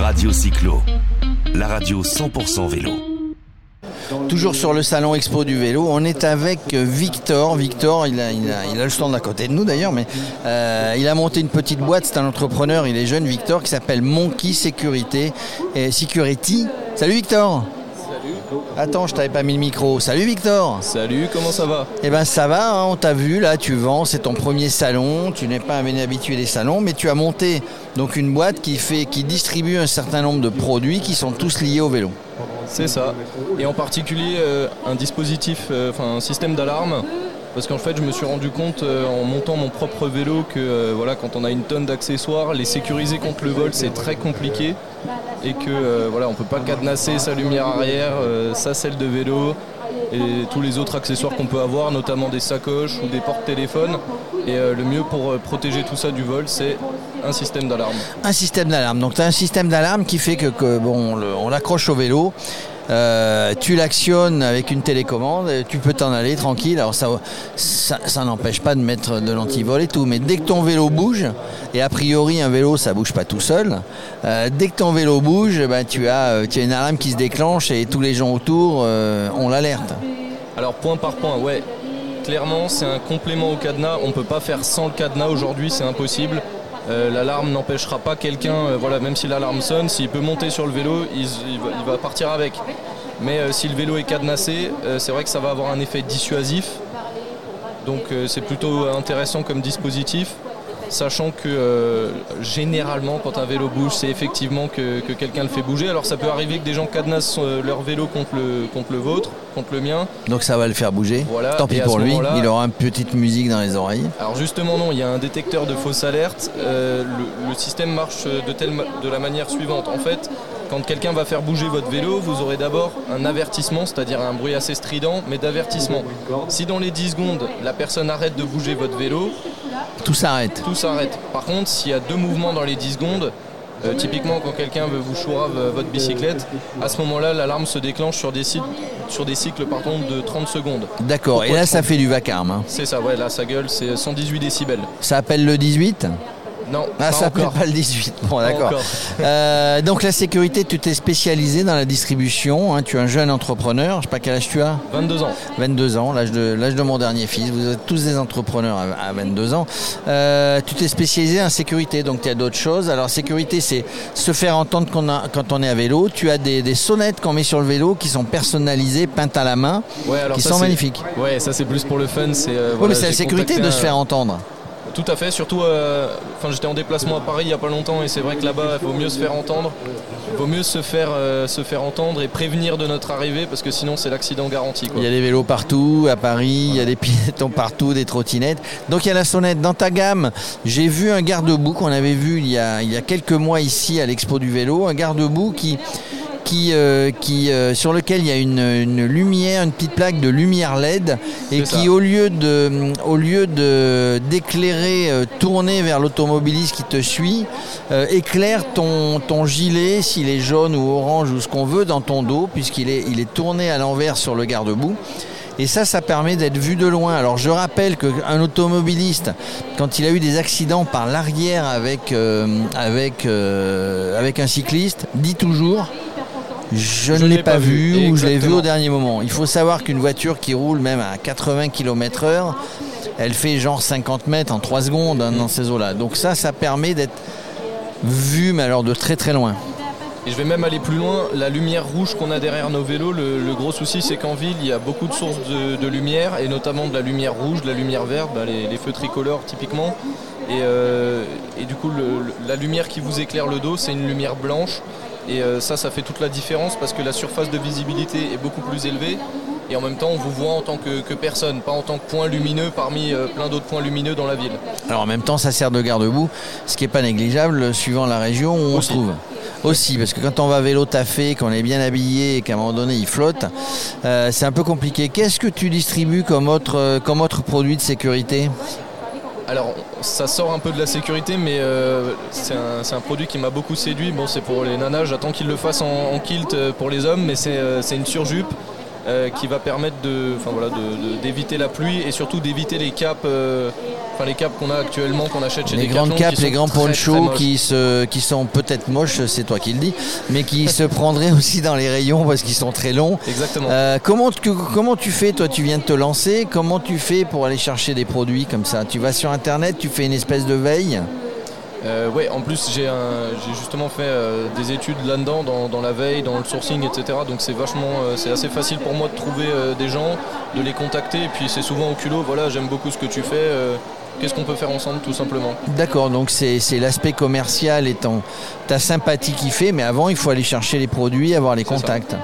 Radio Cyclo, la radio 100% vélo. Toujours sur le salon expo du vélo, on est avec Victor. Victor, il a, le stand à côté de nous d'ailleurs, mais euh, il a monté une petite boîte. C'est un entrepreneur, il est jeune, Victor, qui s'appelle Monkey Sécurité et Security. Salut Victor. Attends, je t'avais pas mis le micro. Salut Victor. Salut, comment ça va? Eh ben ça va, hein, on t'a vu là, tu vends, c'est ton premier salon, tu n'es pas un habitué des salons, mais tu as monté donc une boîte qui fait, qui distribue un certain nombre de produits qui sont tous liés au vélo. C'est ça. Et en particulier euh, un dispositif, euh, enfin un système d'alarme. Parce qu'en fait, je me suis rendu compte euh, en montant mon propre vélo que euh, voilà, quand on a une tonne d'accessoires, les sécuriser contre le vol, c'est très compliqué. Et que euh, voilà, on peut pas cadenasser sa lumière arrière, euh, sa selle de vélo et tous les autres accessoires qu'on peut avoir, notamment des sacoches ou des porte-téléphones. Et euh, le mieux pour euh, protéger tout ça du vol, c'est un système d'alarme. Un système d'alarme. Donc tu as un système d'alarme qui fait que, que, bon, on l'accroche au vélo. Euh, tu l'actionnes avec une télécommande, tu peux t'en aller tranquille. Alors ça, ça, ça n'empêche pas de mettre de l'antivol et tout, mais dès que ton vélo bouge, et a priori un vélo ça bouge pas tout seul, euh, dès que ton vélo bouge, ben, tu, as, euh, tu as une alarme qui se déclenche et tous les gens autour euh, ont l'alerte. Alors point par point, ouais. Clairement, c'est un complément au cadenas. On ne peut pas faire sans le cadenas aujourd'hui, c'est impossible. Euh, l'alarme n'empêchera pas quelqu'un, euh, voilà, même si l'alarme sonne, s'il peut monter sur le vélo, il, va, partir avec. Mais euh, si le vélo est cadenassé, c'est vrai que ça va avoir un effet dissuasif. Donc c'est plutôt intéressant comme dispositif, sachant que euh, généralement quand un vélo bouge, c'est effectivement que, que quelqu'un le fait bouger. Alors ça peut arriver que des gens cadenassent euh, leur vélo contre le, contre le vôtre, contre le mien. Donc ça va le faire bouger. Voilà, Tant pis pour lui, il aura une petite musique dans les oreilles. Alors justement non, il y a un détecteur de fausse alerte. Euh, le, le système marche de, telle de la manière suivante. En fait, quand quelqu'un va faire bouger votre vélo, vous aurez d'abord un avertissement, c'est-à-dire un bruit assez strident, mais d'avertissement. Si dans les 10 secondes, la personne arrête de bouger votre vélo, Tout s'arrête. tout s'arrête. Par contre, s'il y a deux mouvements dans les 10 secondes, euh, typiquement quand quelqu'un veut vous chourave euh, votre bicyclette, à ce moment-là, l'alarme se déclenche sur des, cycles, sur des cycles par contre, de 30 secondes. D'accord. Et là, ça fait du vacarme. hein. C'est ça, ouais, là ça gueule, c'est 118 décibels. Ça appelle le 18 Non, Ah, pas ça encore. pas le 18. Bon, d'accord. Euh, donc, la sécurité, tu t'es spécialisé dans la distribution. hein. Tu es un jeune entrepreneur. Je sais pas quel âge tu as 22 ans. 22 ans, l'âge de, l'âge de mon dernier fils. Vous êtes tous des entrepreneurs à, à 22 ans. Euh, tu t'es spécialisé en sécurité, donc tu as d'autres choses. Alors, sécurité, c'est se faire entendre qu'on a- quand on est à vélo. Tu as des, des sonnettes qu'on met sur le vélo qui sont personnalisées, peintes à la main, Ouais, alors qui ça, sont magnifiques. Ouais, ça c'est plus pour le fun. C'est euh, Oui, mais c'est la sécurité de se faire entendre. Tout à fait, surtout, euh, enfin j'étais en déplacement à Paris il n'y a pas longtemps et c'est vrai que là-bas il vaut mieux se faire entendre, il vaut mieux se faire, euh, se faire entendre et prévenir de notre arrivée parce que sinon c'est l'accident garanti. Il y a des vélos partout, à Paris, il y a des piétons partout, des trottinettes. Donc il y a la sonnette. Dans ta gamme, j'ai vu un garde-boue qu'on avait vu il y, a, il y a quelques mois ici à l'expo du vélo, un garde-boue qui, qui, euh, qui, euh, sur lequel il y a une, une lumière, une petite plaque de lumière LED et qui ça. au lieu de, au lieu de d'éclairer, euh, tourner vers l'automobiliste qui te suit, éclaire ton, ton gilet, s'il est jaune ou orange ou ce qu'on veut, dans ton dos, puisqu'il est, il est tourné à l'envers sur le garde-boue. Et ça, ça permet d'être vu de loin. Alors je rappelle qu'un automobiliste, quand il a eu des accidents par l'arrière avec, euh, avec, euh, avec un cycliste, dit toujours je, ne l'ai pas, vu ou je l'ai vu au dernier moment. Il faut savoir qu'une voiture qui roule même à 80 km heure, elle fait genre 50 mètres en 3 secondes hein, dans ces eaux-là. Donc ça, ça permet d'être vu, mais alors de très très loin. Et je vais même aller plus loin, la lumière rouge qu'on a derrière nos vélos, le, le gros souci c'est qu'en ville il y a beaucoup de sources de, de lumière et notamment de la lumière rouge, de la lumière verte, bah, les, les feux tricolores typiquement. Et, euh, et du coup le- la lumière qui vous éclaire le dos c'est une lumière blanche et euh, ça ça fait toute la différence parce que la surface de visibilité est beaucoup plus élevée et en même temps on vous voit en tant que, que personne, pas en tant que point lumineux parmi euh, plein d'autres points lumineux dans la ville. Alors en même temps, ça sert de garde-boue, ce qui n'est pas négligeable suivant la région où on Aussi. se trouve. Aussi, parce que quand on va vélo taffé, qu'on est bien habillé et qu'à un moment donné il flotte, euh, c'est un peu compliqué. Qu'est-ce que tu distribues comme autre, euh, comme autre produit de sécurité? Alors, ça sort un peu de la sécurité, mais euh, c'est un, produit qui m'a beaucoup séduit. Bon, c'est pour les nanas, j'attends qu'ils le fassent en, en kilt euh, pour les hommes, mais c'est euh, une surjupe qui va permettre de, voilà, d'éviter la pluie et surtout d'éviter les capes, enfin les capes qu'on a actuellement, qu'on achète chez Les Decathlon, grandes capes, les grands ponchos qui, se, qui sont peut-être moches, c'est toi qui le dis, mais qui se prendraient aussi dans les rayons parce qu'ils sont très longs. Exactement. Euh, comment, tu, comment tu fais Toi, tu viens de te lancer? Comment tu fais pour aller chercher des produits comme ça? Tu vas sur Internet, tu fais une espèce de veille? Euh, ouais, en plus j'ai justement fait euh, des études là-dedans, dans, dans la veille, dans le sourcing, etc. Donc c'est vachement, euh, c'est assez facile pour moi de trouver euh, des gens, de les contacter. Et puis c'est souvent au culot. Voilà, j'aime beaucoup ce que tu fais. Qu'est-ce qu'on peut faire ensemble, tout simplement D'accord, donc c'est l'aspect commercial et ton, ta sympathie qui fait, mais avant, il faut aller chercher les produits, avoir les ça. contacts.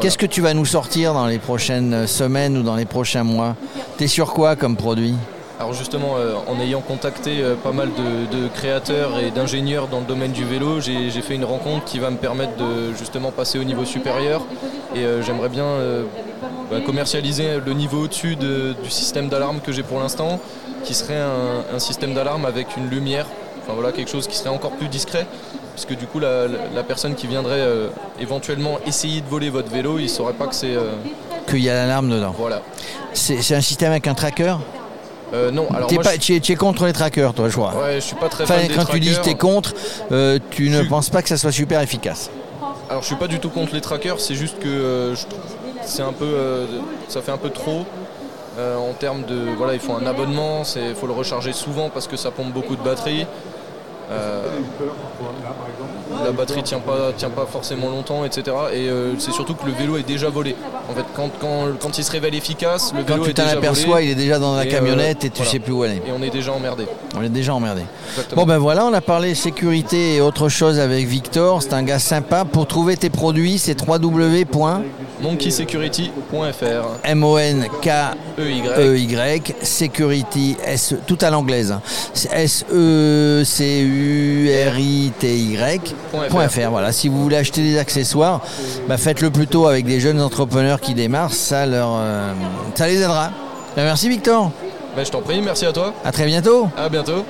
Qu'est-ce que tu vas nous sortir dans les prochaines semaines ou dans les prochains mois? T'es sur quoi comme produit? Alors justement, euh, en ayant contacté euh, pas mal de, de créateurs et d'ingénieurs dans le domaine du vélo, j'ai fait une rencontre qui va me permettre de justement passer au niveau supérieur. Et euh, j'aimerais bien bah, commercialiser le niveau au-dessus de- du système d'alarme que j'ai pour l'instant, qui serait un, un système d'alarme avec une lumière. Enfin voilà, quelque chose qui serait encore plus discret. Puisque du coup, la, la- la personne qui viendrait éventuellement essayer de voler votre vélo, il ne saurait pas que c'est... Qu'il y a l'alarme dedans. voilà. C'est un système avec un tracker? Euh, non, alors T'es moi, pas- je- contre les trackers, toi, je crois. ouais, je suis pas très Enfin, fan des quand tu dis que t'es contre, euh, tu ne Je- penses pas que ça soit super efficace. Alors je suis pas du tout contre les trackers, c'est juste que euh, je trouve c'est un peu, ça fait un peu trop en termes de, voilà, il faut un abonnement, il faut le recharger souvent parce que ça pompe beaucoup de batterie. Euh, la batterie tient pas, tient pas forcément longtemps, etc. Et euh, c'est surtout que le vélo est déjà volé. En fait, quand, quand, quand il se révèle efficace, le Quand vélo tu est t'en aperçois, il est déjà dans la euh, camionnette et tu voilà. sais plus où aller. et on est déjà emmerdé. On est déjà emmerdé. Exactement. Bon ben voilà, on a parlé sécurité et autre chose avec Victor. C'est un gars sympa. Pour trouver tes produits, c'est monkeysecurity.fr www.monky EY. security S tout à l'anglaise. hein. C'est S E C U R I T Y Point .fr. Voilà, si vous voulez acheter des accessoires, bah, faites-le plutôt avec des jeunes entrepreneurs qui démarrent, ça leur euh, ça les aidera. Ben, merci Victor. Ben, je t'en prie, merci à toi. À très bientôt. À bientôt.